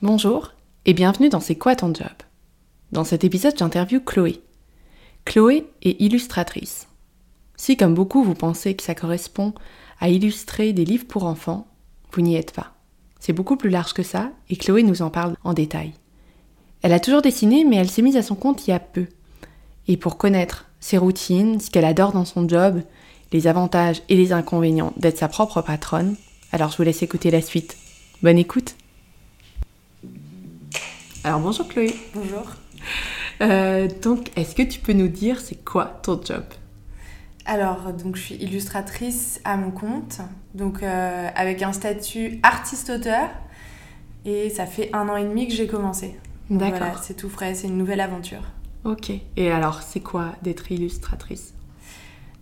Bonjour et bienvenue dans C'est quoi ton job? Dans cet épisode, j'interviewe Chloé. Chloé est illustratrice. Si, comme beaucoup, vous pensez que ça correspond à illustrer des livres pour enfants, vous n'y êtes pas. C'est beaucoup plus large que ça et Chloé nous en parle en détail. Elle a toujours dessiné, mais elle s'est mise à son compte il y a peu. Et pour connaître ses routines, ce qu'elle adore dans son job, les avantages et les inconvénients d'être sa propre patronne, alors je vous laisse écouter la suite. Bonne écoute Alors bonjour Chloé. Bonjour. Euh, donc, est-ce que tu peux nous dire c'est quoi ton job? Alors, donc, je suis illustratrice à mon compte, donc euh, avec un statut artiste-auteur, et ça fait un an et demi que j'ai commencé. D'accord. Voilà, c'est tout frais, c'est une nouvelle aventure. Ok. Et alors, c'est quoi d'être illustratrice?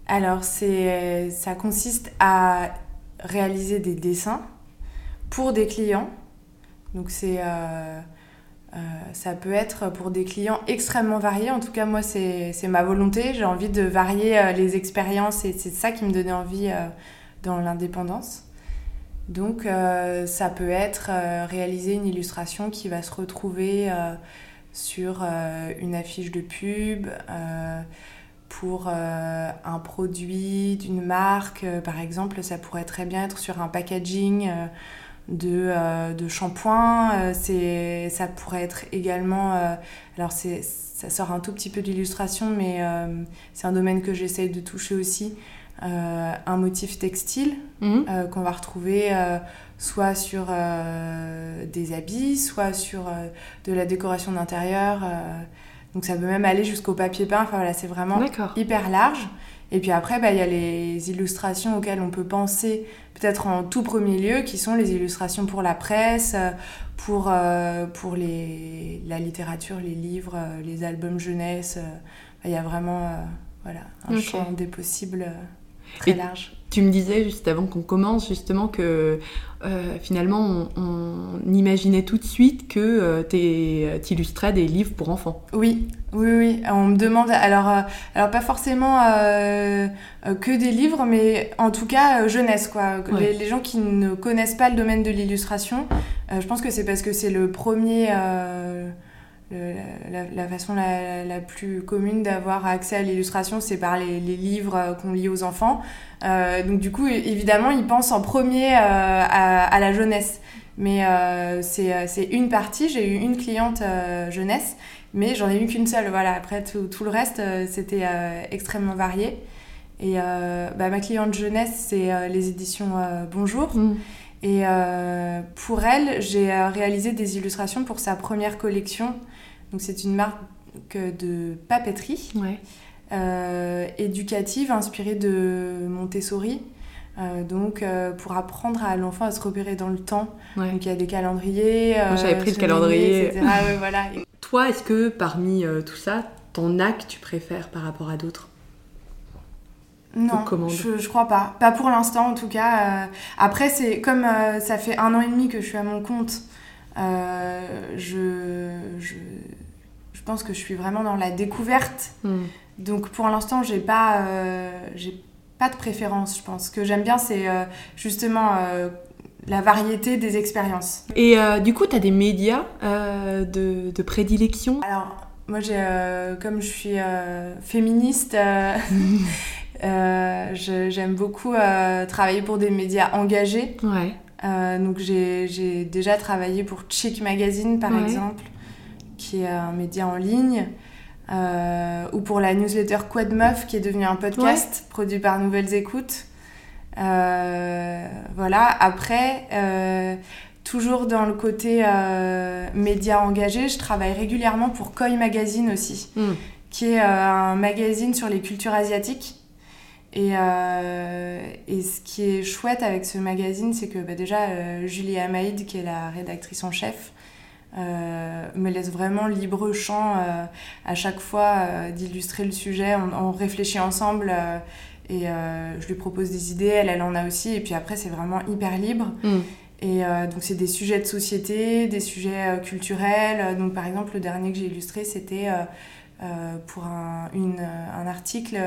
Alors, c'est, ça consiste à réaliser des dessins pour des clients. Donc, c'est, euh, euh, ça peut être pour des clients extrêmement variés. En tout cas, moi, c'est, ma volonté. J'ai envie de varier euh, les expériences et c'est ça qui me donnait envie euh, dans l'indépendance. Donc, ça peut être réaliser une illustration qui va se retrouver sur une affiche de pub, pour un produit d'une marque. Par exemple, ça pourrait très bien être sur un packaging de, euh, de shampoing. Euh, c'est, ça pourrait être également... euh, alors, ça sort un tout petit peu d'illustration, mais c'est un domaine que j'essaye de toucher aussi. Un motif textile Mhm. qu'on va retrouver soit sur des habits, soit sur de la décoration d'intérieur. donc ça peut même aller jusqu'au papier peint. Enfin voilà, c'est vraiment hyper large. Et puis après, bah, il y a les illustrations auxquelles on peut penser peut-être en tout premier lieu, qui sont les illustrations pour la presse, euh, pour, euh, pour les, la littérature, les livres, euh, les albums jeunesse. euh. Il y a vraiment euh, voilà, un champ des possibles très Et- large. Tu me disais juste avant qu'on commence justement que euh, finalement on, on imaginait tout de suite que euh, tu illustrais des livres pour enfants. Oui, oui, oui. On me demande, alors, euh, alors pas forcément euh, euh, que des livres, mais en tout cas euh, jeunesse, quoi. Ouais. Les, les gens qui ne connaissent pas le domaine de l'illustration, euh, je pense que c'est parce que c'est le premier, euh, le- la, la façon la, la plus commune d'avoir accès à l'illustration, c'est par les, les livres euh, qu'on lit aux enfants. Euh, donc du coup, évidemment, ils pensent en premier euh, à, à la jeunesse. Mais euh, c'est une partie. J'ai eu une cliente jeunesse mais j'en ai eu qu'une seule. Voilà. Après, tout, tout le reste, c'était extrêmement varié. Et bah, ma cliente jeunesse, c'est les éditions Bonjour. Et euh, pour elle, j'ai réalisé des illustrations pour sa première collection. Donc, c'est une marque de papeterie Ouais. Euh, éducative inspirée de Montessori. Euh, donc, euh, pour apprendre à l'enfant à se repérer dans le temps. Ouais. Donc, il y a des calendriers. Moi, j'avais pris le calendrier. etc. Ouais, voilà. Toi, est-ce que parmi euh, tout ça, ton acte tu préfères par rapport à d'autres? Non, je, je crois pas. Pas pour l'instant en tout cas. Euh, après, c'est comme euh, ça fait un an et demi que je suis à mon compte, euh, je pense que je suis vraiment dans la découverte. Donc pour l'instant, j'ai pas, euh, j'ai pas de préférence, je pense. Ce que j'aime bien, c'est euh, justement euh, la variété des expériences. Et euh, du coup, tu as des médias euh, de, de prédilection? Alors, moi, j'ai, euh, comme je suis féministe, je- j'aime beaucoup travailler pour des médias engagés. Ouais. Donc, j'ai j'ai déjà travaillé pour Chic Magazine, par Ouais. exemple, qui est un média en ligne. euh, ou pour la newsletter Quad Meuf, qui est devenue un podcast produit par Nouvelles Écoutes. Euh, voilà. Après, euh, toujours dans le côté média engagé, je travaille régulièrement pour Koi Magazine aussi, Mm. qui est un magazine sur les cultures asiatiques. Et, euh, et ce qui est chouette avec ce magazine, c'est que bah, déjà, euh, Julie Amaïd, qui est la rédactrice en chef, euh, me laisse vraiment libre champ euh, à chaque fois euh, d'illustrer le sujet. On, on réfléchit ensemble et je lui propose des idées, elle, elle en a aussi. Et puis après, c'est vraiment hyper libre. Mm. Et donc, c'est des sujets de société, des sujets culturels. Donc, par exemple, le dernier que j'ai illustré, c'était pour un, une, un article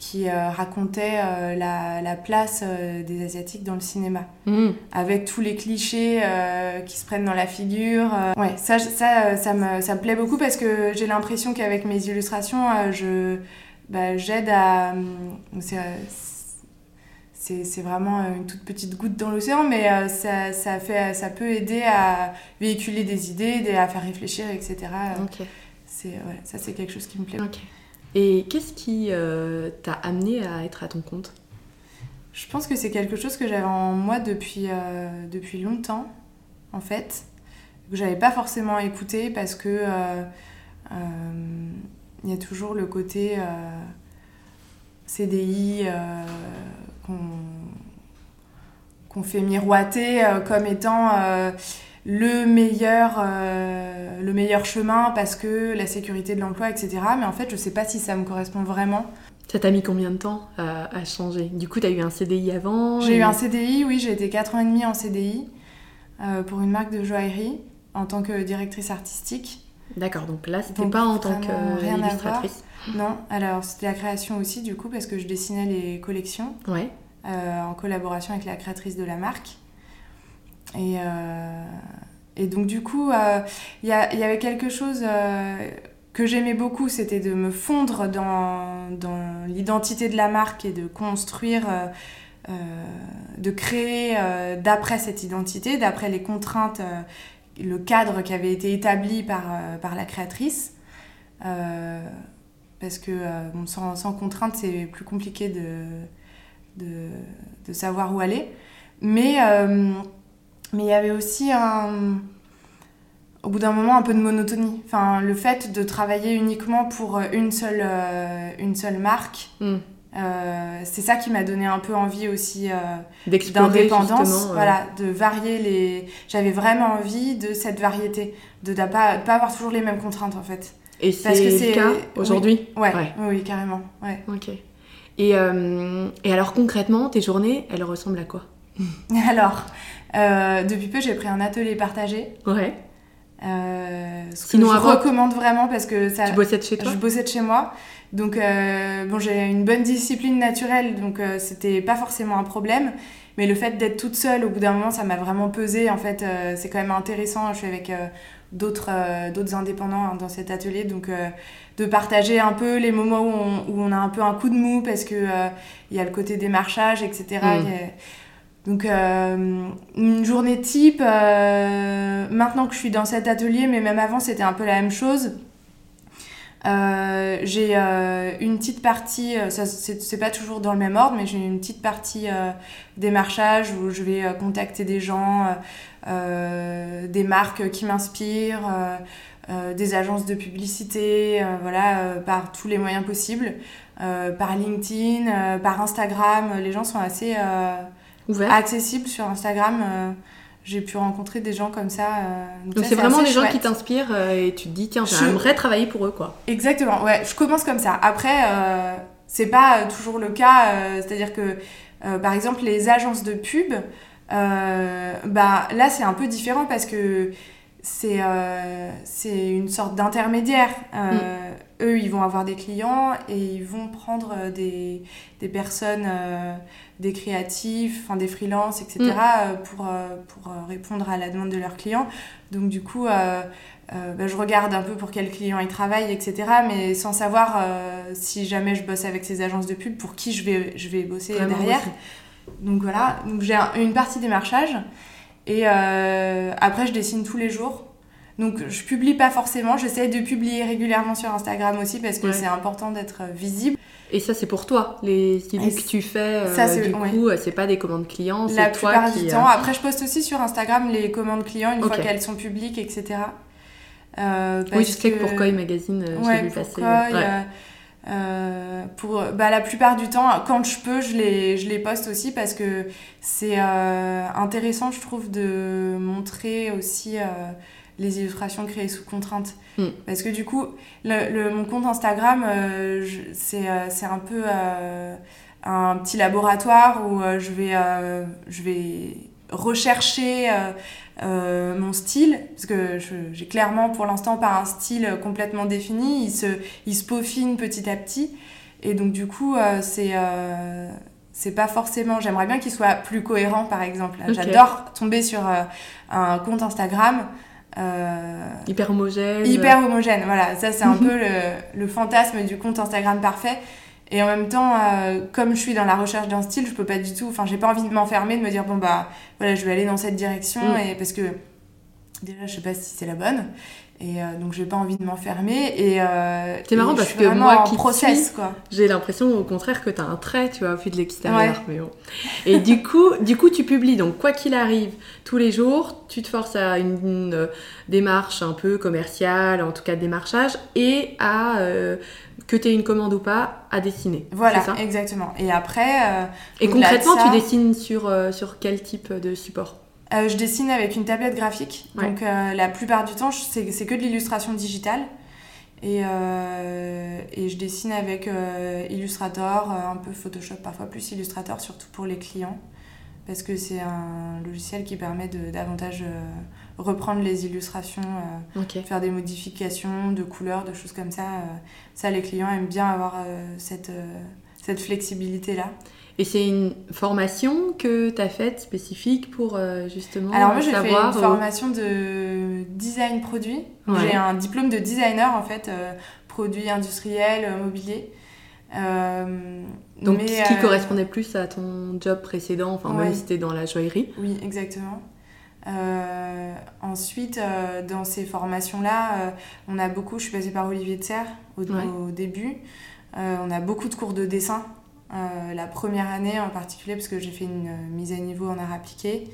euh, qui racontait la, la, place des Asiatiques dans le cinéma. Mm. Avec tous les clichés qui se prennent dans la figure. Ouais, ça, ça, ça, me, ça me plaît beaucoup parce que j'ai l'impression qu'avec mes illustrations, je, bah, j'aide à c'est vraiment euh, une toute petite goutte dans l'océan, mais euh, ça, ça, fait, ça peut aider à véhiculer des idées, à faire réfléchir, etc. C'est, ça, c'est quelque chose qui me plaît. Ok. Et qu'est-ce qui euh, t'a amené à être à ton compte? Je pense que c'est quelque chose que j'avais en moi depuis, depuis longtemps, en fait, que j'avais pas forcément écouté parce que il y a toujours le côté CDI qu'on fait miroiter euh, comme étant euh, le meilleur, euh, le meilleur chemin parce que la sécurité de l'emploi, etc. Mais en fait, je ne sais pas si ça me correspond vraiment. Ça t'a mis combien de temps à, changer? Du coup, tu as eu un CDI avant J'ai eu un CDI, oui, j'ai été 4 ans et demi en CDI pour une marque de joaillerie en tant que directrice artistique. D'accord, donc là, c'était pas en tant qu'illustratrice Non, alors c'était la création aussi, du coup, parce que je dessinais les collections. Ouais. Euh, en collaboration avec la créatrice de la marque. Et, euh, et donc du coup, euh, il y, avait quelque chose que j'aimais beaucoup, c'était de me fondre dans, dans l'identité de la marque et de construire, de créer d'après cette identité, d'après les contraintes, le cadre qui avait été établi par, par la créatrice. parce que sans, sans contrainte, c'est plus compliqué de, de, savoir où aller. Mais euh, mais il y avait aussi un, au bout d'un moment un peu de monotonie. Enfin, le fait de travailler uniquement pour une seule, euh, une seule marque, hmm. euh, c'est ça qui m'a donné un peu envie aussi d'indépendance. Voilà, de varier les. J'avais vraiment envie de cette variété, de ne pas, pas avoir toujours les mêmes contraintes en fait. Et c'est le cas aujourd'hui oui. Ouais, ouais. Oui, carrément. Ouais. Ok. Et, euh, et, alors concrètement, tes journées, elles ressemblent à quoi? Alors, euh, depuis peu, j'ai pris un atelier partagé. Ouais. Euh, Sinon, je recommande vraiment parce que ça. Tu bossais de chez toi Je bossais de chez moi. Donc, bon, j'ai une bonne discipline naturelle, donc c'était pas forcément un problème. Mais le fait d'être toute seule, au bout d'un moment, ça m'a vraiment pesé. En fait, c'est quand même intéressant. Je suis avec d'autres d'autres indépendants hein, dans cet atelier. Donc, de partager un peu les moments où on, où on, a un peu un coup de mou parce que euh, il y a le côté démarchage, etc. Donc euh, une journée type, euh, maintenant que je suis dans cet atelier, mais même avant c'était un peu la même chose. j'ai une petite partie, ça c'est pas toujours dans le même ordre, mais j'ai une petite partie démarchage où je vais contacter des gens, des marques qui m'inspirent, euh, des agences de publicité, euh, voilà, euh, par tous les moyens possibles, par LinkedIn, par Instagram. Les gens sont assez accessibles sur Instagram j'ai pu rencontrer des gens comme ça. donc c'est vraiment des gens qui t'inspirent et tu te dis tiens j'aimerais travailler pour eux quoi. Exactement ouais je commence comme ça. Après c'est pas toujours le cas c'est-à-dire que par exemple les agences de pub bah là c'est un peu différent parce que euh, c'est une sorte d'intermédiaire. Euh, mm. Eux, ils vont avoir des clients et ils vont prendre euh, des, des personnes, des créatifs, enfin des freelances, etc., mm. pour, pour répondre à la demande de leurs clients. Donc, du coup, bah, je regarde un peu pour quels clients ils travaillent, etc., mais sans savoir si jamais je bosse avec ces agences de pub, pour qui je vais, je vais bosser derrière. Donc, voilà. Donc, j'ai une partie démarchage. Et euh, après, je dessine tous les jours. Donc, je publie pas forcément. J'essaie de publier régulièrement sur Instagram aussi parce que c'est important d'être visible. Et ça, c'est pour toi. Les e que tu fais, euh, du coup, c'est pas des commandes clients. La plupart du temps. Après, je poste aussi sur Instagram les commandes clients une fois qu'elles sont publiques, etc. Euh, oui, je sais que pour Koi Magazine, j'ai vu passer. Euh, pour bah, la plupart du temps, quand je peux, je les, je les poste aussi parce que c'est euh, intéressant, je trouve, de montrer aussi euh, les illustrations créées sous contrainte. Mm. Parce que du coup, le, mon compte Instagram, c'est un peu un petit laboratoire où je, vais, je vais rechercher euh, mon style, parce que j'ai clairement pour l'instant pas un style complètement défini, il se, il se peaufine petit à petit. Et donc, du coup, c'est c'est pas forcément. J'aimerais bien qu'il soit plus cohérent, par exemple. J'adore tomber sur un compte Instagram. Hyper homogène. Hyper homogène, voilà. Ça, c'est un peu le, le, fantasme du compte Instagram parfait. Et en même temps, euh, comme je suis dans la recherche d'un style, je peux pas du tout. Enfin, j'ai pas envie de m'enfermer, de me dire bon bah voilà, je vais aller dans cette direction mm. et parce que déjà je sais pas si c'est la bonne. Et euh, donc j'ai pas envie de m'enfermer et euh, c'est marrant parce que moi qui process. J'ai l'impression au contraire que tu as un trait, tu vois, vu de l'extérieur. Mais bon. Et du coup, du coup tu publies donc quoi qu'il arrive tous les jours, tu te forces à une, euh, démarche un peu commerciale, en tout cas de démarchage et à que tu aies une commande ou pas à dessiner. Voilà, exactement. Et après Et concrètement, tu dessines sur sur quel type de support? Euh, je dessine avec une tablette graphique. Donc euh, la plupart du temps, c'est que de l'illustration digitale. Et, euh, et, je dessine avec Illustrator, un peu Photoshop, parfois plus Illustrator, surtout pour les clients. Parce que c'est un logiciel qui permet de davantage reprendre les illustrations, faire des modifications de couleurs, de choses comme ça. ça, les clients aiment bien avoir cette, cette flexibilité-là. Et c'est une formation que tu as faite spécifique pour euh, justement Alors moi j'ai fait une formation de design produit. J'ai un diplôme de designer en fait, euh, produit industriel, euh, mobilier. Donc ce qui correspondait plus à ton job précédent, enfin même si c'était dans la joaillerie. Oui, exactement. ensuite, dans ces formations-là, on a beaucoup, je suis passée par Olivier de Serre au, au début, on a beaucoup de cours de dessin euh, la première année en particulier, parce que j'ai fait une euh, mise à niveau en art appliqué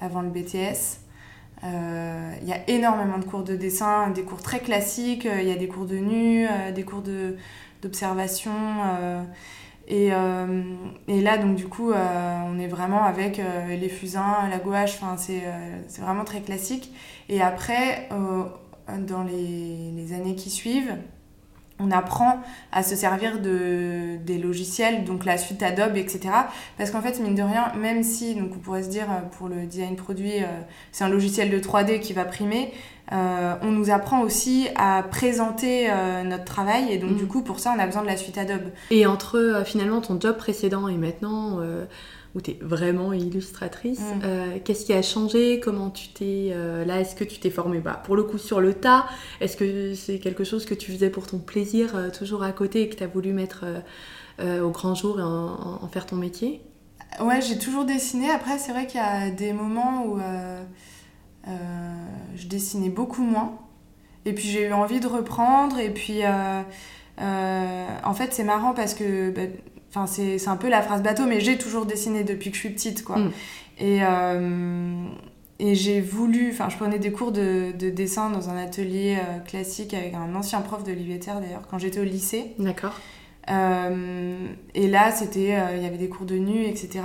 avant le BTS. Euh, il y a énormément de cours de dessin, des cours très classiques, il y a des cours de nu, des cours d'observation. Et, là, donc, du coup, on est vraiment avec les fusains, la gouache, c'est vraiment très classique. Et après, dans les, années qui suivent, on apprend à se servir de, des logiciels, donc la suite Adobe, etc. Parce qu'en fait, mine de rien, même si, donc on pourrait se dire euh, pour le design produit, euh, c'est un logiciel de 3D qui va primer, euh, on nous apprend aussi à présenter notre travail et donc du mm. coup, pour ça, on a besoin de la suite Adobe. Et entre finalement ton job précédent et maintenant où tu es vraiment illustratrice. Mm. Euh, qu'est-ce qui a changé? Comment tu t'es... Euh, là, est-ce que tu t'es formée? Bah, Pour le coup, sur le tas, est-ce que c'est quelque chose que tu faisais pour ton plaisir, euh, toujours à côté, et que tu as voulu mettre au grand jour et en, faire ton métier? Ouais, j'ai toujours dessiné. Après, c'est vrai qu'il y a des moments où je dessinais beaucoup moins. Et puis j'ai eu envie de reprendre. Et puis... en fait, c'est marrant parce que bah, Enfin, c'est un peu la phrase bateau, mais j'ai toujours dessiné depuis que je suis petite, quoi. Mm. Et, euh, et j'ai voulu... Enfin, je prenais des cours de, de dessin dans un atelier euh, classique avec un ancien prof de Terre, d'ailleurs, quand j'étais au lycée. D'accord. Euh, et là, c'était... Il y avait des cours de nu, etc.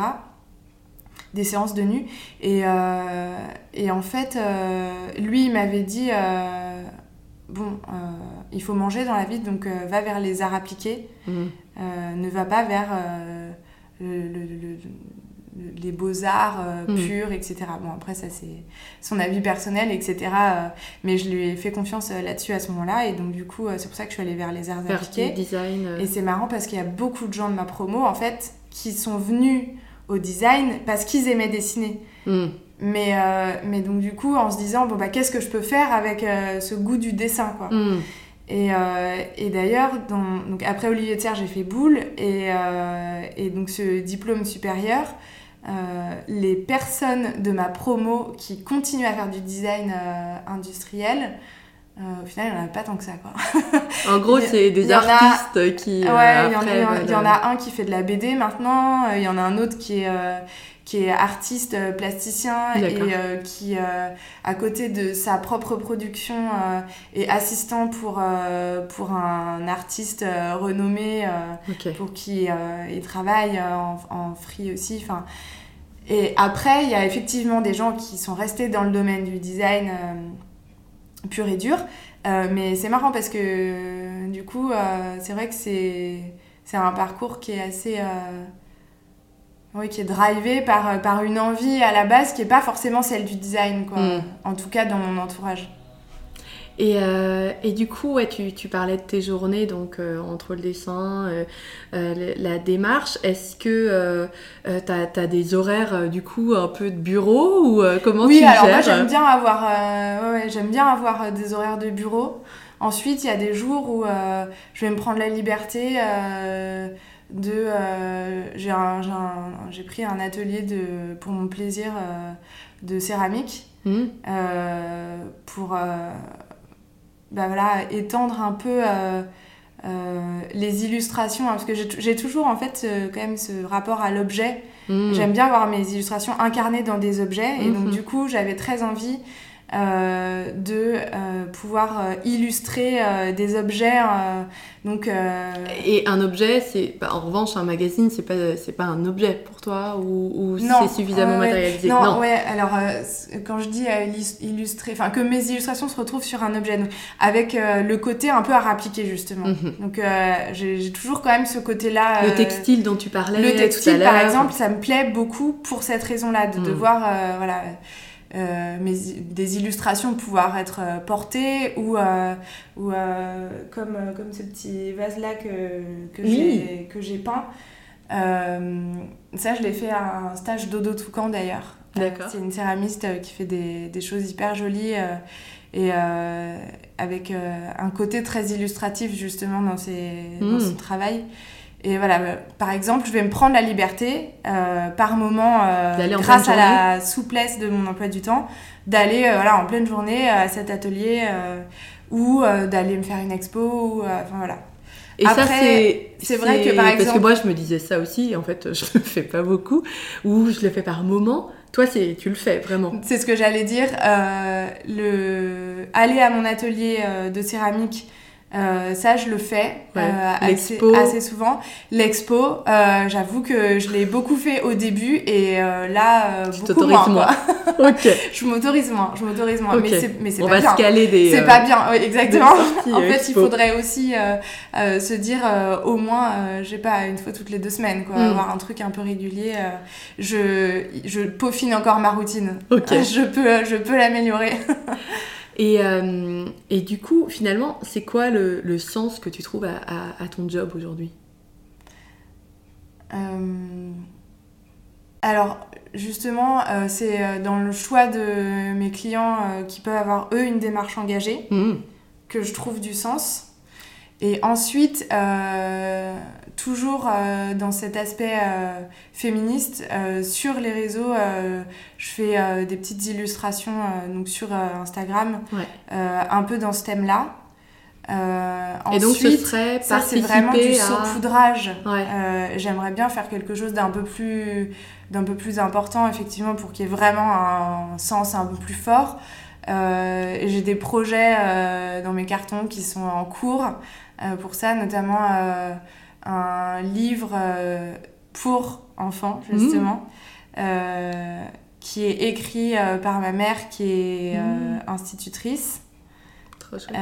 Des séances de nu. Et, et en fait, lui, il m'avait dit... bon, il faut manger dans la vie, donc va vers les arts appliqués. Mm. Euh, ne va pas vers euh, les beaux-arts euh, mm. purs, etc. Bon, après, ça, c'est son avis personnel, etc. mais je lui ai fait confiance là-dessus à ce moment-là. Et donc, du coup, c'est pour ça que je suis allée vers les arts appliqués. Design, Et c'est marrant parce qu'il y a beaucoup de gens de ma promo, en fait, qui sont venus au design parce qu'ils aimaient dessiner. Mm. Mais, mais donc, du coup, en se disant, bon, bah, qu'est-ce que je peux faire avec ce goût du dessin, quoi. Mm. Et, euh, et d'ailleurs, donc après Olivier de j'ai fait boule. Et, euh, et, donc ce diplôme supérieur, euh, les personnes de ma promo qui continuent à faire du design industriel, au final, il n'y en a pas tant que ça. Quoi. En gros, c'est des artistes qui. Ouais, il y, en a un qui fait de la BD maintenant, il y en a un autre qui est qui est artiste euh, plasticien et euh, qui, euh, à côté de sa propre production, est assistant pour, pour un artiste renommé pour qui il travaille en, en, free aussi. Enfin, et après, il y a effectivement des gens qui sont restés dans le domaine du design pur et dur. mais c'est marrant parce que du coup, c'est vrai que c'est un parcours qui est assez oui, qui est drivé par, euh, par une envie à la base qui n'est pas forcément celle du design, quoi. Mm. En tout cas, dans mon entourage. Et, euh, et, du coup, ouais, tu, tu, parlais de tes journées, donc euh, entre le dessin, euh, la démarche. Est-ce que tu as, as, des horaires, du coup, un peu de bureau ou comment oui, tu alors moi, j'aime bien, avoir, ouais, j'aime bien avoir des horaires de bureau. Ensuite, il y a des jours où je vais me prendre la liberté de... j'ai pris un atelier de, pour mon plaisir de céramique. Mmh. pour bah voilà, étendre un peu euh, euh, les illustrations, hein, parce que j'ai toujours en fait quand même ce rapport à l'objet. Mmh. J'aime bien voir mes illustrations incarnées dans des objets, et donc mmh. du coup j'avais très envie euh, de euh, pouvoir euh, illustrer des objets. donc, Et un objet, c'est bah, en revanche un magazine, c'est pas c'est pas un objet pour toi ou, c'est suffisamment matérialisé? Non, non, ouais. Alors quand je dis illustrer, enfin que mes illustrations se retrouvent sur un objet, donc, avec le côté un peu à rappliquer justement. Mhm. Donc j'ai toujours quand même ce côté-là. le textile dont tu parlais. Le textile, par exemple, ça me plaît beaucoup pour cette raison-là, de, de mhm. voir voilà euh, des illustrations pouvoir être euh, portées ou, euh, ou comme, comme ce petit vase-là que, que j'ai peint. ça, je l'ai fait à un stage d'Odo Toucan d'ailleurs. C'est une céramiste qui fait des, des choses hyper jolies et avec un côté très illustratif justement dans, ses, dans son mmh. travail. Et voilà, euh, par exemple, je vais me prendre la liberté, euh, par moment, euh, grâce à la souplesse de mon emploi du temps, d'aller voilà, en pleine journée à cet atelier ou d'aller me faire une expo. Ou, enfin voilà. Et ça, c'est vrai que par exemple. Parce que moi, je me disais ça aussi, en fait, je le fais pas beaucoup, ou je le fais par moment. Toi, tu le fais vraiment. C'est ce que j'allais dire. le... Aller à mon atelier de céramque euh, ça, je le fais euh, assez, assez, souvent. L'expo, euh, j'avoue que je l'ai beaucoup fait au début et là, beaucoup moins. moins. ok. je m'autorise moins. Je m'autorise moins. Mais c'est, mais c'est On pas va bien. se caler des. C'est pas bien, exactement. en fait, il faudrait aussi se dire au moins, je sais pas, une fois toutes les deux semaines, quoi, hmm. avoir un truc un peu régulier. je, je peaufine encore ma routine. Ok. je peux, je peux l'améliorer. Et, euh, et, du coup, finalement, c'est quoi le, le, sens que tu trouves à, à, ton job aujourd'hui? Euh, Alors, justement, euh, c'est dans le choix de mes clients qui peuvent avoir, eux, une démarche engagée, mmh. que je trouve du sens. Et ensuite, toujours euh, dans cet aspect euh, féministe, euh, sur les réseaux, je fais des petites illustrations donc sur Instagram, un peu dans ce thème-là. et donc ce serait ça c'est vraiment du saupoudrage. J'aimerais bien faire quelque chose d'un peu plus d'un peu plus important effectivement pour qu'il y ait vraiment un sens un peu plus fort. J'ai des projets dans mes cartons qui sont en cours pour ça, notamment un livre euh, pour enfants, justement, mmh. euh, qui est écrit euh, par ma mère, qui est mmh. institutrice. Trop chouette.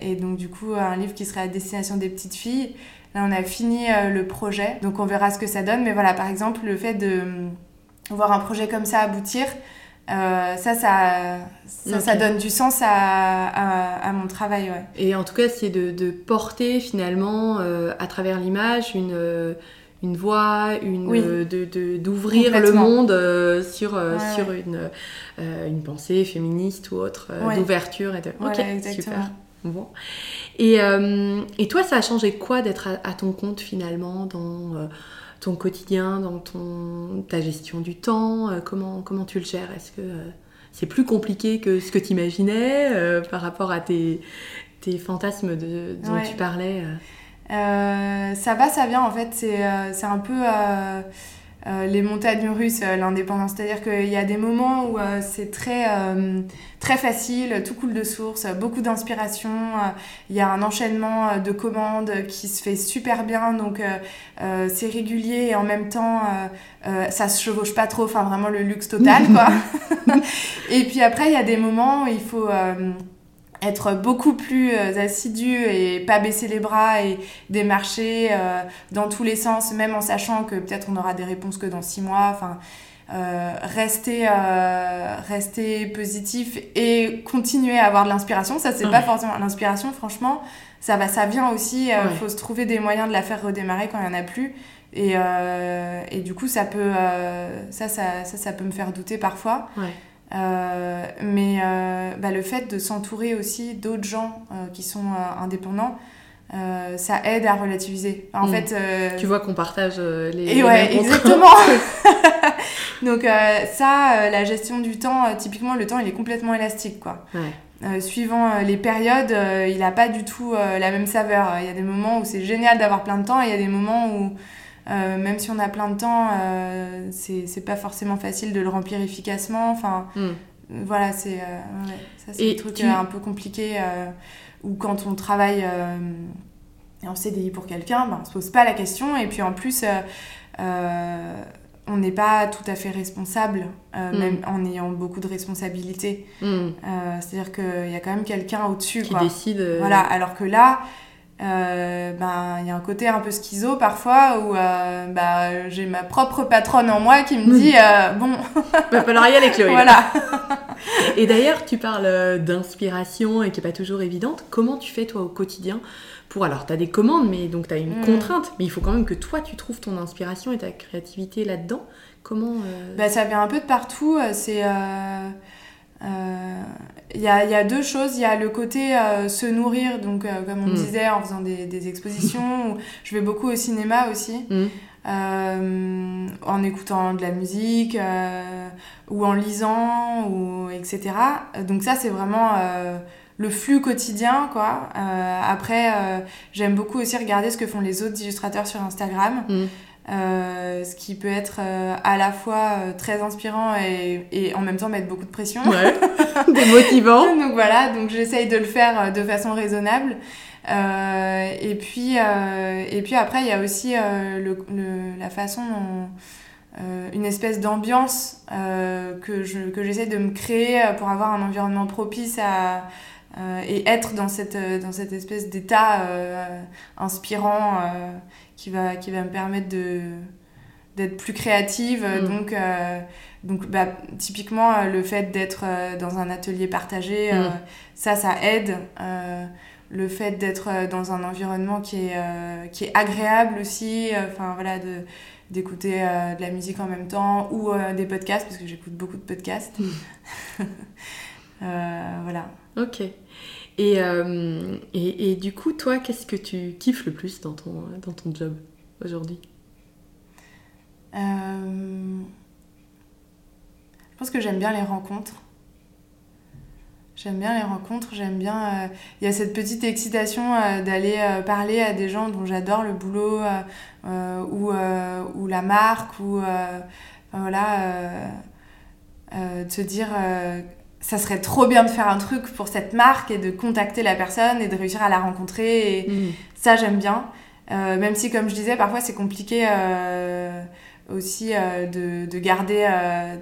et donc, du coup, un livre qui serait à destination des petites filles. Là, on a fini le projet, donc on verra ce que ça donne. Mais voilà, par exemple, le fait de voir un projet comme ça aboutir, ça, ça, ça, donne du sens à, à, mon travail. Ouais. Et en tout cas, c'est de, de, porter finalement euh, à travers l'image une, euh, une voix, une, de, d'ouvrir le monde euh, sur, sur une, une pensée féministe ou autre, d'ouverture. Et de... ok, super. Bon. Et, et toi, ça a changé quoi d'être à, à ton compte finalement dans ton quotidien, dans ton, ta gestion du temps euh, comment, comment tu le gères? Est-ce que euh, c'est plus compliqué que ce que tu imaginais euh, par rapport à tes, tes fantasmes de, dont tu parlais Ça va, ça vient en fait. C'est un peu euh, les montagnes russes, euh, l'indépendance. C'est-à-dire qu'il y a des moments où euh, c'est très, très facile, tout coule de source, beaucoup d'inspiration. Il y a un enchaînement de commandes qui se fait super bien, donc c'est régulier et en même temps, ça se chevauche pas trop, enfin vraiment le luxe total, quoi. et puis après, il y a des moments où il faut être beaucoup plus euh, assidu et pas baisser les bras et démarcher euh, dans tous les sens, même en sachant que peut-être on aura des réponses que dans six mois. Enfin, rester, rester positif et continuer à avoir de l'inspiration. Ça, c'est pas forcément l'inspiration, franchement. Ça, va, ça vient aussi. Il faut se trouver des moyens de la faire redémarrer quand il n'y en a plus. Et, et, du coup, ça peut, ça, ça, ça, ça, peut me faire douter parfois. Euh, mais euh, bah, le fait de s'entourer aussi d'autres gens euh, qui sont indépendants, ça aide à relativiser. En mm. fait, tu vois qu'on partage les. Et ouais, exactement. Donc ça, la gestion du temps, typiquement le temps, il est complètement élastique, quoi. suivant les périodes, il n'a pas du tout la même saveur. Il y a des moments où c'est génial d'avoir plein de temps et il y a des moments où euh, même si on a plein de temps, euh, c'est pas forcément facile de le remplir efficacement. Enfin, hmm. voilà, c'est euh, ça c'est un truc un peu compliqué. ou quand on travaille en CDI pour quelqu'un, ben, on se pose pas la question. Et puis en plus, on n'est pas tout à fait responsable, hmm. même en ayant beaucoup de responsabilités. Hmm. C'est-à-dire qu'il y a quand même quelqu'un au-dessus. Qui décide. Voilà, alors que là, euh, ben il y a un côté un peu schizo parfois où euh, bah, j'ai ma propre patronne en moi qui me dit euh, bon. Va falloir y aller Chloé. Voilà. Et d'ailleurs tu parles d'inspiration et qui est pas toujours évidente. Comment tu fais toi au quotidien pour alors tu as des commandes mais donc tu as une mm. contrainte mais il faut quand même que toi tu trouves ton inspiration et ta créativité là-dedans. Comment bah, ça vient un peu de partout c'est il y a, y a, deux choses. Il y a le côté euh, se nourrir, donc euh, comme on mm. disait, en faisant des, des expositions. je vais beaucoup au cinéma aussi, mm. euh, en écoutant de la musique ou en lisant, ou, etc. Donc ça, c'est vraiment le flux quotidien, quoi. après, j'aime beaucoup aussi regarder ce que font les autres illustrateurs sur Instagram. Mm. Euh, ce qui peut être euh, à la fois euh, très inspirant et, et, en même temps mettre beaucoup de pression. Ouais, démotivant. donc voilà, donc j'essaye de le faire de façon raisonnable. et, puis, et puis après, il y a aussi le, la façon une espèce d'ambiance que j'essaie que j'essaie de me créer pour avoir un environnement propice à, et être dans cette, dans cette espèce d'état inspirant qui va, qui va me permettre de d'être plus créative mm. donc euh, donc bah, typiquement euh, le fait d'être euh, dans un atelier partagé mm. ça ça aide le fait d'être dans un environnement qui est qui est agréable aussi enfin voilà de d'écouter de la musique en même temps ou des podcasts parce que j'écoute beaucoup de podcasts mm. voilà ok et, euh, et, et, du coup, toi, qu'est-ce que tu kiffes le plus dans ton, dans ton job aujourd'hui? Euh, Je pense que j'aime bien les rencontres. J'aime bien les rencontres, j'aime bien... Euh, il y a cette petite excitation d'aller parler à des gens dont j'adore le boulot ou, ou la marque ou... voilà, de se dire ça serait trop bien de faire un truc pour cette marque et de contacter la personne et de réussir à la rencontrer. Et mm. ça, j'aime bien. Euh, même si, comme je disais, parfois c'est compliqué euh, aussi euh, de, de, garder,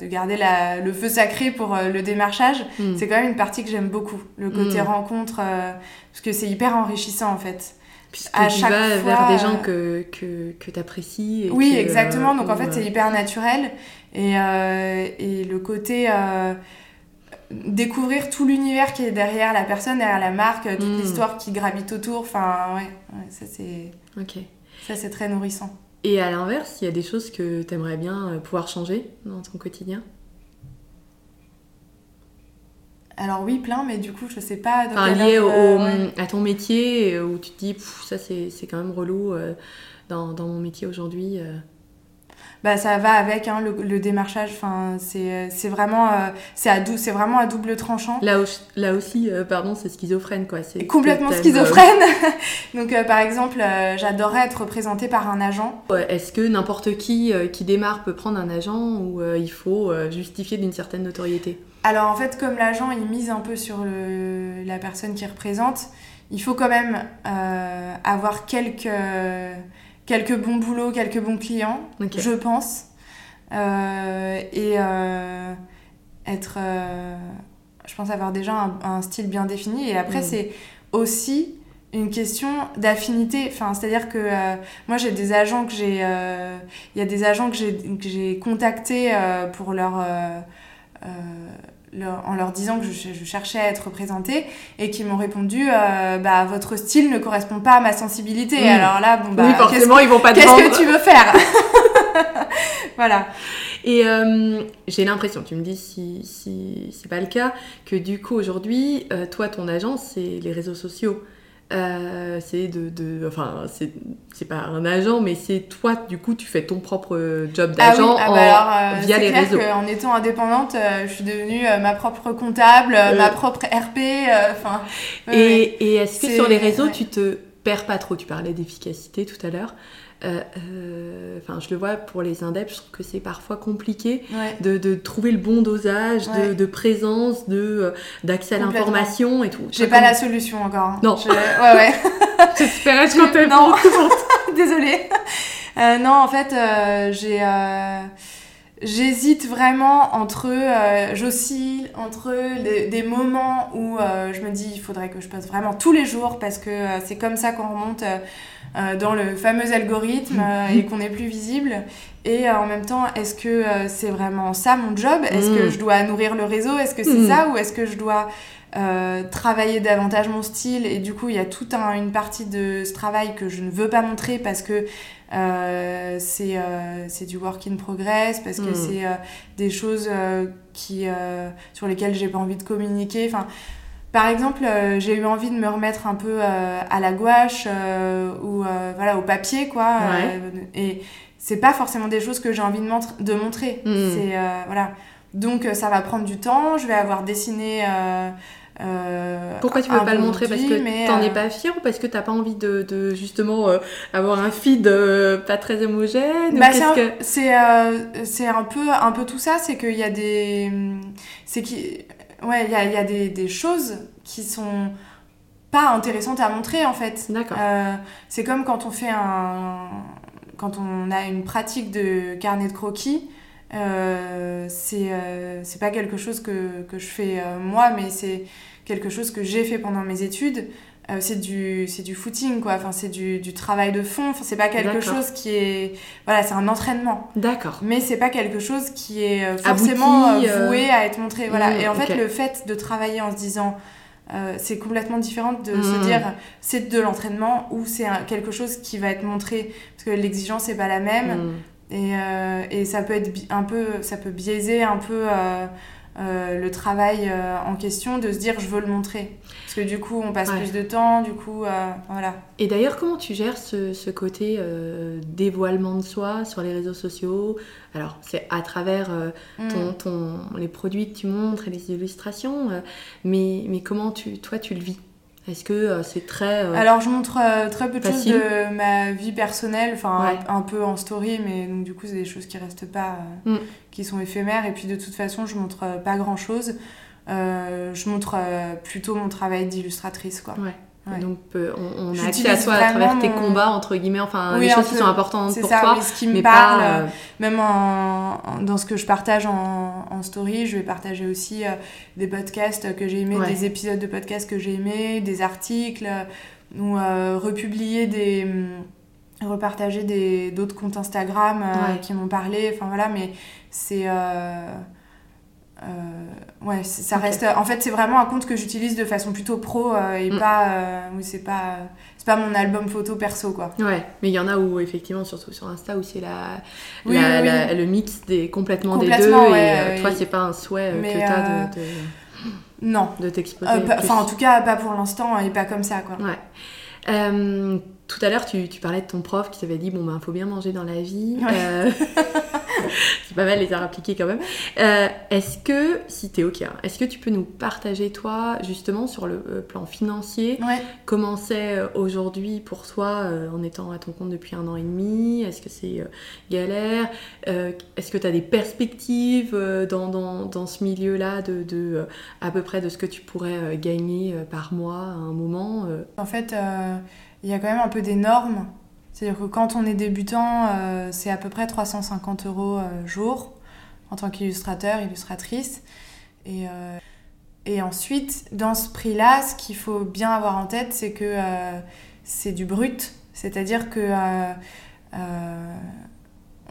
de garder la, le feu sacré pour le démarchage. Mm. C'est quand même une partie que j'aime beaucoup, le côté mm. rencontre, parce que c'est hyper enrichissant en fait. Puisque à tu chaque vas vers des gens que, que, que tu apprécies. oui, exactement. Donc en fait, c'est hyper naturel. Et, et le côté découvrir tout l'univers qui est derrière la personne, derrière la marque, toute hmm. l'histoire qui gravite autour. Enfin, ouais, ça c'est. Ok. Ça c'est très nourrissant. Et à l'inverse, il y a des choses que tu aimerais bien euh, pouvoir changer dans ton quotidien? Alors oui, plein, mais du coup, je sais pas. Enfin, lié euh, à ton métier, où tu te dis, ça c'est quand même relou euh, dans, dans, mon métier aujourd'hui bah, ça va avec hein, le, démarchage. Enfin, c'est vraiment, euh, c'est vraiment à double tranchant. Là, là aussi, euh, pardon, c'est schizophrène quoi. C'est complètement schizophrène. Donc, euh, par exemple, j'adorerais être représentée par un agent. Est-ce que n'importe qui qui démarre peut prendre un agent ou il faut justifier d'une certaine notoriété? Alors en fait, comme l'agent il mise un peu sur le, la personne qui représente, il faut quand même avoir quelques quelques bons boulots, quelques bons clients, je pense. Euh, et euh, être. Euh, je pense avoir déjà un, style bien défini. Et après, mm. c'est aussi une question d'affinité. Enfin, c'est-à-dire que moi, j'ai des agents que j'ai. Il y a des agents que j'ai que j'ai contactés pour leur, leur- en leur disant que je, je cherchais à être représentée et qui m'ont répondu euh, bah, votre style ne correspond pas à ma sensibilité. Mm. Alors là, bon, bah, oui, forcément, ils vont pas qu'est-ce que tu veux faire Voilà. Et euh, j'ai l'impression, tu me dis si, si c'est pas le cas, que du coup aujourd'hui, euh, toi, ton agence, c'est les réseaux sociaux. Euh, c'est de, de- enfin, c'est pas un agent, mais c'est toi, du coup, tu fais ton propre job Ah oui, d'agent ah en- bah alors, euh, via les clair réseaux. qu'en étant indépendante, euh, je suis devenue ma propre comptable, euh, ma propre RP, enfin... Et, et est-ce que sur les réseaux, ouais. tu te perds pas trop? Tu parlais d'efficacité tout à l'heure. Euh, euh, Enfin, je le vois pour les indeps, je trouve que c'est parfois compliqué Ouais. de, de trouver le bon dosage, de, Ouais. de présence, de euh, d'accès à l'information et tout. J'ai pas la solution encore. hein. Non. Je- Ouais, ouais. J'espérais Je- qu'on t'aime non. Désolée. Euh, non, en fait, euh, j'ai... euh, J'hésite vraiment entre, j'oscille entre les- des moments où je me dis il faudrait que je poste vraiment tous les jours parce que c'est comme ça qu'on remonte dans le fameux algorithme euh, et qu'on est plus visible. Et euh, en même temps, est-ce que euh, c'est vraiment ça mon job? Est-ce que Mm. je dois nourrir le réseau? Est-ce que c'est Mm. ça? Ou est-ce que je dois euh, travailler davantage mon style? Et du coup, il y a toute un- une partie de ce travail que je ne veux pas montrer parce que euh, c'est euh, du work in progress, parce que Mm. c'est euh, des choses euh, qui, euh, sur lesquelles j'ai pas envie de communiquer. Enfin, par exemple, euh, j'ai eu envie de me remettre un peu euh, à la gouache euh, ou voilà, au papier, quoi. Ouais. Et c'est pas forcément des choses que j'ai envie de, montre- de montrer. Mm. C'est voilà. Donc ça va prendre du temps. Je vais avoir dessiné. euh, Pourquoi tu veux pas le montrer? Parce que t'en euh, es pas fière ou parce que t'as pas envie de, de, justement euh, avoir un feed pas très homogène? Bah, c'est un, que... un peu un peu tout ça c'est qu'il y a des c'est qui ouais il y a, il y a des, des choses qui sont pas intéressantes à montrer en fait D'accord. Euh, c'est comme quand on fait un quand on a une pratique de carnet de croquis euh, c'est euh, c'est pas quelque chose que, que je fais euh, moi mais c'est quelque chose que j'ai fait pendant mes études Euh, c'est du c'est du footing quoi. Enfin c'est du, du travail de fond. Enfin, c'est pas quelque chose qui est voilà c'est un entraînement. D'accord. mais c'est pas quelque chose qui est euh, Abouti, forcément euh, voué à être montré. Voilà. Mm, et en fait le fait de travailler en se disant euh, c'est complètement différent de Mm. se dire c'est de l'entraînement ou c'est quelque chose qui va être montré. Parce que l'exigence n'est pas la même. Mm. et, et ça peut être un peu ça peut biaiser un peu euh, le travail euh, en question de se dire je veux le montrer parce que du coup on passe Ouais. plus de temps du coup euh, voilà Et d'ailleurs, comment tu gères ce, ce côté dévoilement de soi sur les réseaux sociaux? Alors, c'est à travers Mm. ton, ton, les produits que tu montres et les illustrations, mais, mais comment tu, toi tu le vis? Est-ce que euh, c'est très... euh, Alors je montre euh, très peu de choses de ma vie personnelle, enfin Ouais. un, un peu en story, mais donc du coup c'est des choses qui restent pas, Mm. qui sont éphémères. Et puis de toute façon je montre pas grand chose. je montre plutôt mon travail d'illustratrice quoi. Ouais. Ouais. Donc euh, on, on a accès à toi à travers tes mon- combats entre guillemets, enfin Oui, les choses qui sont importantes C'est pour ça, toi, oui, ce qui me mais parle, pas. euh, euh, même en, en- dans ce que je partage en, en story, je vais partager aussi euh, des podcasts que j'ai aimés, Ouais. des épisodes de podcasts que j'ai aimés, des articles, ou euh, republier des. hum, repartager des- d'autres comptes Instagram Ouais. qui m'ont parlé, enfin voilà, mais c'est. Euh, ouais, ça reste. En fait, c'est vraiment un compte que j'utilise de façon plutôt pro euh, et Mm. pas. euh, oui, c'est pas. C'est pas mon album photo perso, quoi. Ouais, mais il y en a où effectivement, surtout sur Insta, où c'est la, Oui, la- oui, la- oui. le mix des complètement, des Complètement, deux, ouais, et euh, euh, toi c'est pas un souhait mais, que t'as euh, de, de, Non. de t'exposer. Euh. Enfin, en tout cas, pas pour l'instant et pas comme ça, quoi. Ouais. Tout à l'heure, tu, tu parlais de ton prof qui t'avait dit bon ben faut bien manger dans la vie. Ouais. Euh, c'est pas mal les avoir appliqués quand même. Euh, est-ce que, si t'es ok, hein, est-ce que tu peux nous partager toi justement sur le euh, plan financier Ouais. comment c'est aujourd'hui pour toi euh, en étant à ton compte depuis un an et demi? Est-ce que c'est galère? Est-ce que tu as des perspectives dans, dans, dans ce milieu-là de, de à peu près de ce que tu pourrais gagner par mois à un moment En fait, il y a quand même un peu des normes. C'est-à-dire que quand on est débutant, euh, c'est à peu près 350 euros euh, jour en tant qu'illustrateur, illustratrice. Et, euh, et ensuite, dans ce prix-là, ce qu'il faut bien avoir en tête, c'est que c'est du brut. C'est-à-dire que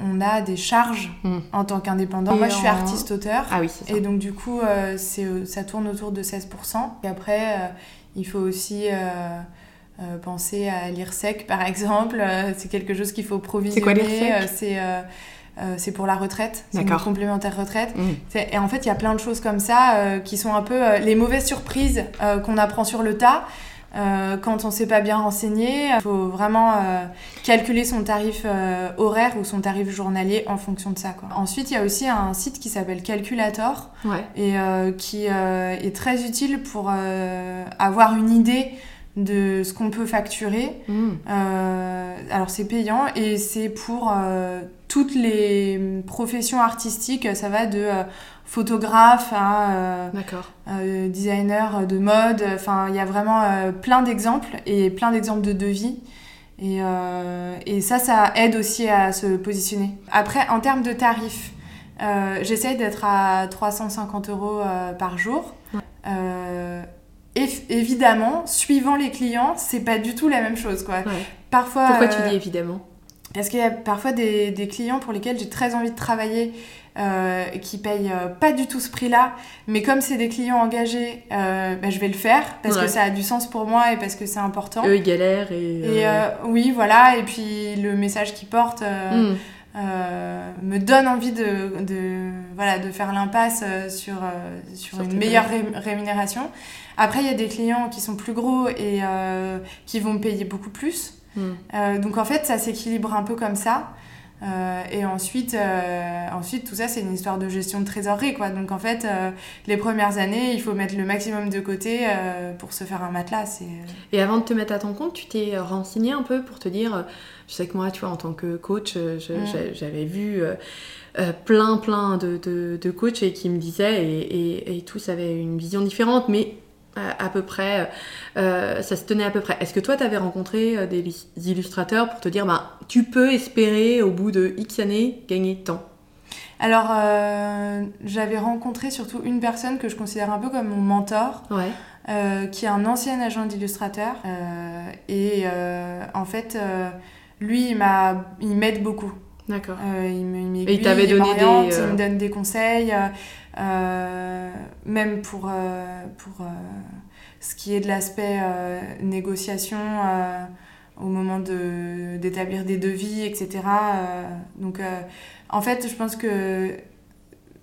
on a des charges hmm. en tant qu'indépendant. Moi, je suis artiste-auteur. Ah oui, Et donc, du coup, c'est ça tourne autour de 16%. Et après, il faut aussi euh, penser à l'IRSEC par exemple, euh, c'est quelque chose qu'il faut provisionner. C'est quoi l'IRSEC euh, c'est pour la retraite, c'est une complémentaire retraite. Mmh. Et en fait, il y a plein de choses comme ça qui sont un peu les mauvaises surprises qu'on apprend sur le tas. quand on ne s'est pas bien renseigné, il faut vraiment calculer son tarif horaire ou son tarif journalier en fonction de ça. Quoi. Ensuite, il y a aussi un site qui s'appelle Calculator et qui est très utile pour avoir une idée de ce qu'on peut facturer. Mmh. Euh, alors c'est payant et c'est pour euh, toutes les professions artistiques. Ça va de euh, photographe à designer de mode. Enfin, il y a vraiment plein d'exemples et plein d'exemples de devis. Et, et, ça, ça aide aussi à se positionner. Après, en termes de tarifs, j'essaye d'être à 350 euros par jour évidemment, suivant les clients, c'est pas du tout la même chose. Quoi. Parfois, Pourquoi tu euh, dis évidemment? Parce qu'il y a parfois des, clients pour lesquels j'ai très envie de travailler euh, qui payent euh, pas du tout ce prix-là, mais comme c'est des clients engagés, euh, bah, je vais le faire parce que ça a du sens pour moi et parce que c'est important. Eux, ils galèrent et. oui, voilà, et puis le message qu'ils portent. Hmm. me donne envie de, de, voilà, de faire l'impasse sur, sur, une meilleure rémunération. Après, il y a des clients qui sont plus gros et euh, qui vont me payer beaucoup plus. Hmm. Euh, donc en fait, ça s'équilibre un peu comme ça. Euh, et ensuite, ensuite, tout ça, c'est une histoire de gestion de trésorerie. Quoi. Donc en fait, les premières années, il faut mettre le maximum de côté pour se faire un matelas. Et avant de te mettre à ton compte, tu t'es renseigné un peu pour te dire, je sais que moi, tu vois, en tant que coach, hmm. j'avais vu... plein plein de, de, de, coachs et qui me disaient et, et, et, tous avaient une vision différente mais à, peu près, euh, ça se tenait à peu près. Est-ce que toi, tu avais rencontré euh, des illustrateurs pour te dire, bah, tu peux espérer au bout de X années gagner tant? Alors, euh, j'avais rencontré surtout une personne que je considère un peu comme mon mentor, qui est un ancien agent d'illustrateur. et en fait, lui, il m'aide beaucoup. D'accord. il Et il t'avait donné des... Il me donne des conseils. Euh, même pour, euh, pour euh, ce qui est de l'aspect négociation au moment d'établir des devis, etc. donc, en fait, je pense que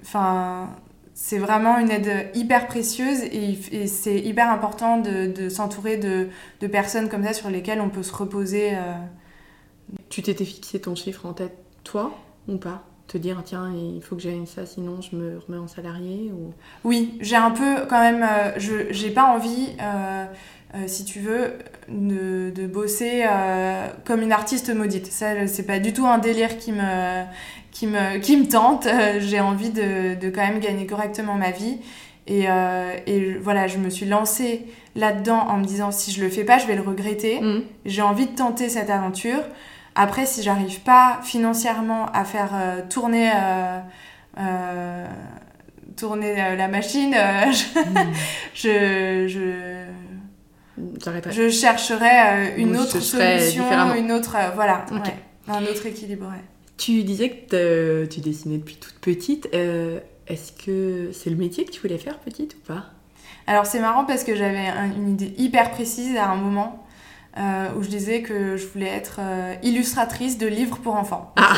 enfin, c'est vraiment une aide hyper précieuse et, c'est hyper important de, de s'entourer de, de, personnes comme ça sur lesquelles on peut se reposer. Tu t'étais fixé ton chiffre en tête, toi, ou pas te dire tiens il faut que j'aille ça sinon je me remets en salarié ou... Oui, j'ai un peu quand même, euh, je j'ai pas envie, euh, euh, si tu veux, de, de bosser comme une artiste maudite. Ça c'est pas du tout un délire qui me, qui me, qui me tente. j'ai envie de, de, quand même gagner correctement ma vie. Et, et voilà, je me suis lancée là-dedans en me disant si je le fais pas, je vais le regretter. Mmh. J'ai envie de tenter cette aventure. Après, si j'arrive pas financièrement à faire euh, tourner, euh, euh, tourner la machine, je, je, je, chercherai une autre solution, une autre, voilà, un autre équilibre. Tu disais que tu dessinais depuis toute petite. Est-ce que c'est le métier que tu voulais faire petite ou pas? Alors c'est marrant parce que j'avais une idée hyper précise à un moment. Euh, où je disais que je voulais être euh, illustratrice de livres pour enfants. Ah.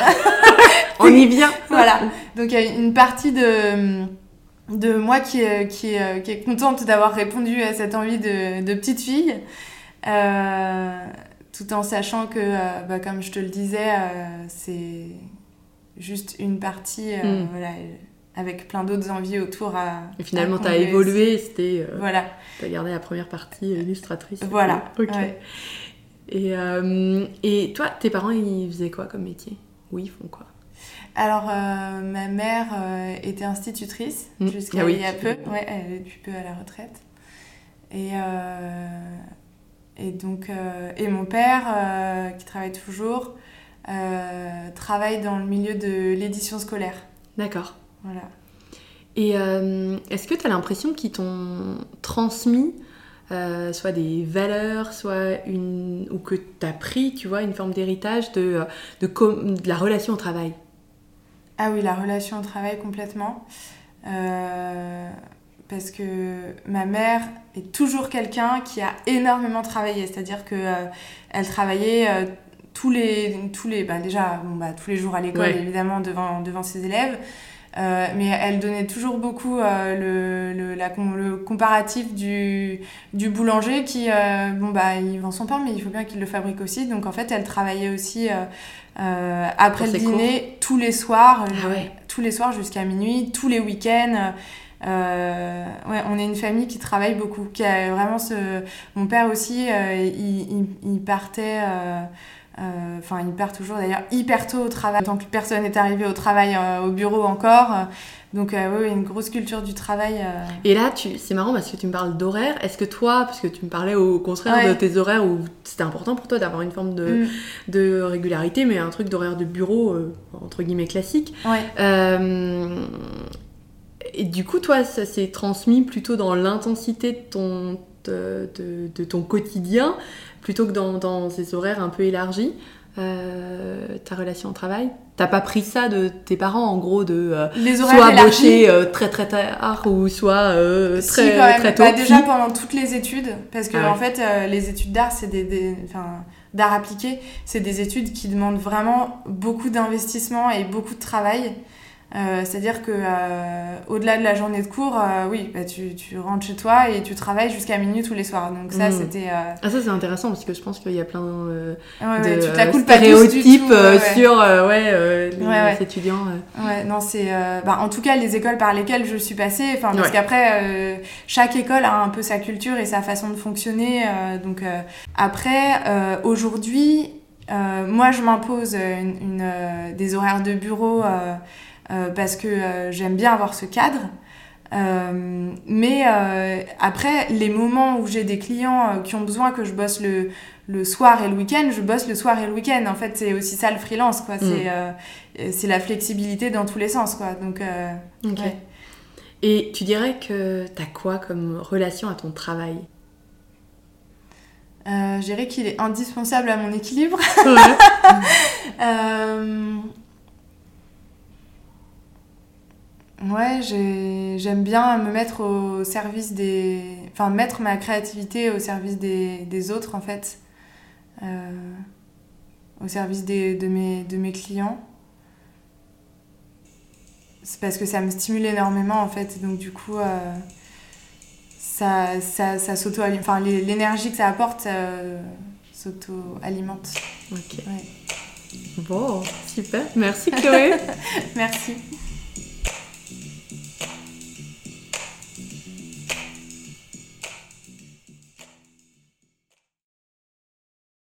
On y vient Voilà. Donc il y a une partie de, de moi qui est, qui est, qui est contente d'avoir répondu à cette envie de, de petite fille, euh, tout en sachant que, bah, comme je te le disais, c'est juste une partie. Mm. Voilà, avec plein d'autres envies autour à. Et finalement, tu as évolué, c'était. Euh, voilà. Tu as gardé la première partie euh, illustratrice. Voilà. Ok. Et, euh, et toi, tes parents, ils faisaient quoi comme métier? Ou ils font quoi? Alors, ma mère était institutrice mmh. jusqu'à ah il y a peu. Ouais, elle est depuis peu à la retraite. Et, et donc, et mon père, qui travaille toujours, travaille dans le milieu de l'édition scolaire. D'accord. Voilà. Et est-ce que tu as l'impression qu'ils t'ont transmis soit des valeurs, soit une... ou que tu as pris, tu vois, une forme d'héritage de, de, de, la relation au travail? Ah oui, la relation au travail complètement. Euh, parce que ma mère est toujours quelqu'un qui a énormément travaillé, c'est-à-dire que euh, elle travaillait euh, tous les tous les bah déjà bon, bah, tous les jours à l'école évidemment devant devant ses élèves. Mais elle donnait toujours beaucoup le, le, la, le comparatif du, du boulanger qui, bon, bah, il vend son pain, mais il faut bien qu'il le fabrique aussi. Donc, en fait, elle travaillait aussi après le dîner, tous les soirs, ah tous les soirs jusqu'à minuit, tous les week-ends. Euh, ouais, on est une famille qui travaille beaucoup, qui a vraiment ce... Mon père aussi, euh, il, il, partait... Euh, enfin, il part toujours d'ailleurs hyper tôt au travail, tant que personne n'est arrivé au travail, au bureau encore. Donc oui, une grosse culture du travail. Et là, tu... c'est marrant parce que tu me parles d'horaire. Est-ce que toi, parce que tu me parlais au contraire de tes horaires où c'était important pour toi d'avoir une forme de, mm. de régularité, mais un truc d'horaire de bureau, entre guillemets, classique. Ouais. Et du coup, toi, ça s'est transmis plutôt dans l'intensité de ton, de, ton quotidien, plutôt que dans, dans, ces horaires un peu élargis. Euh, ta relation au travail T'as pas pris ça de tes parents, en gros, de euh, soit boucher euh, très très tard ou soit très, très tôt bah, Déjà pendant toutes les études, parce que ah en fait, les études d'art, c'est des, des d'art appliqué, c'est des études qui demandent vraiment beaucoup d'investissement et beaucoup de travail. Euh, c'est-à-dire que euh, au-delà de la journée de cours, euh, oui, bah, tu, tu, rentres chez toi et tu travailles jusqu'à minuit tous les soirs. Donc ça, hmm. c'était. Ah ça c'est intéressant parce que je pense qu'il y a plein de stéréotypes sur ouais, les, étudiants. Ouais, non c'est. Bah, en tout cas, les écoles par lesquelles je suis passée, enfin parce qu'après chaque école a un peu sa culture et sa façon de fonctionner. donc après, aujourd'hui, moi je m'impose une, une des horaires de bureau. Euh, parce que euh, j'aime bien avoir ce cadre. Euh, mais après, les moments où j'ai des clients qui ont besoin que je bosse le, le soir et le week-end, je bosse le soir et le week-end. En fait, c'est aussi ça le freelance, quoi. C'est mm. la flexibilité dans tous les sens, quoi. Donc, Et tu dirais que tu as quoi comme relation à ton travail? Je dirais qu'il est indispensable à mon équilibre. Ouais, j'aime bien me mettre au service des. Enfin, mettre ma créativité au service des, des autres, en fait. Euh, au service des, de, mes, de mes clients. C'est parce que ça me stimule énormément, en fait. Donc, du coup, euh, ça, ça, ça s'auto-alimente. Enfin, l'énergie que ça apporte s'auto-alimente. Ok. Bon, super. Merci, Chloé. Merci.